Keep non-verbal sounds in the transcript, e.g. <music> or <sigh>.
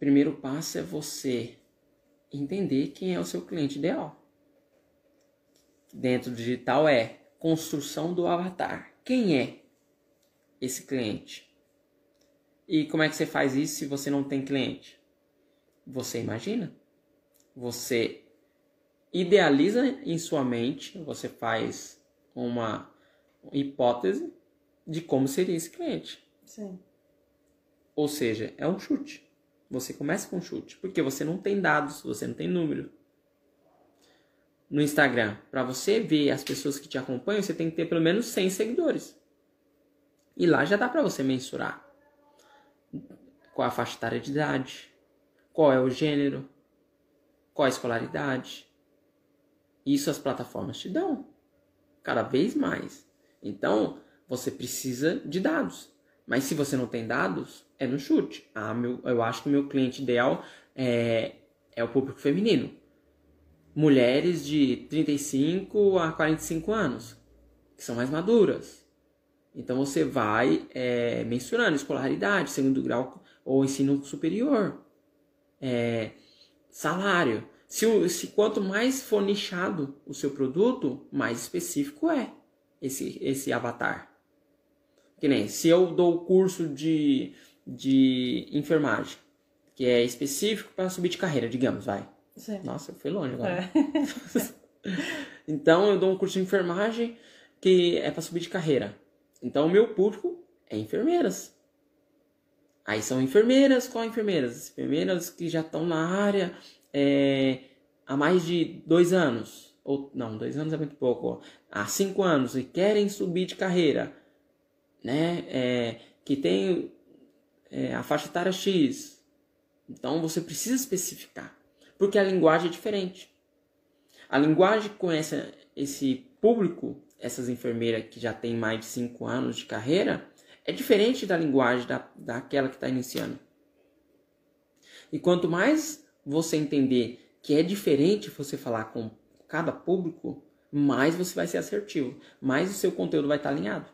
primeiro passo é você entender quem é o seu cliente ideal. Dentro do digital é construção do avatar. Quem é esse cliente? E como é que você faz isso se você não tem cliente? Você imagina? Você idealiza em sua mente, você faz uma hipótese de como seria esse cliente. Sim. Ou seja, é um chute. Você começa com chute, porque você não tem dados, você não tem número. No Instagram, para você ver as pessoas que te acompanham, você tem que ter pelo menos 100 seguidores. E lá já dá para você mensurar qual a faixa etária de idade, qual é o gênero, qual a escolaridade. Isso as plataformas te dão cada vez mais. Então, você precisa de dados. Mas se você não tem dados, é no chute. Ah, meu, eu acho que o meu cliente ideal é, é o público feminino. Mulheres de 35 a 45 anos, que são mais maduras. Então você vai é, mensurando escolaridade, segundo grau ou ensino superior, é, salário. Se, se quanto mais for nichado o seu produto, mais específico é esse, esse avatar. Que nem se eu dou curso de, de enfermagem, que é específico para subir de carreira, digamos, vai. Sim. Nossa, fui longe agora. É. <laughs> então eu dou um curso de enfermagem que é para subir de carreira. Então o meu público é enfermeiras. Aí são enfermeiras, qual enfermeiras? Enfermeiras que já estão na área é, há mais de dois anos. Ou não, dois anos é muito pouco. Ó, há cinco anos e querem subir de carreira né, é, que tem é, a faixa etária X. Então você precisa especificar, porque a linguagem é diferente. A linguagem com essa, esse público, essas enfermeiras que já tem mais de 5 anos de carreira, é diferente da linguagem da, daquela que está iniciando. E quanto mais você entender que é diferente você falar com cada público, mais você vai ser assertivo, mais o seu conteúdo vai estar tá alinhado.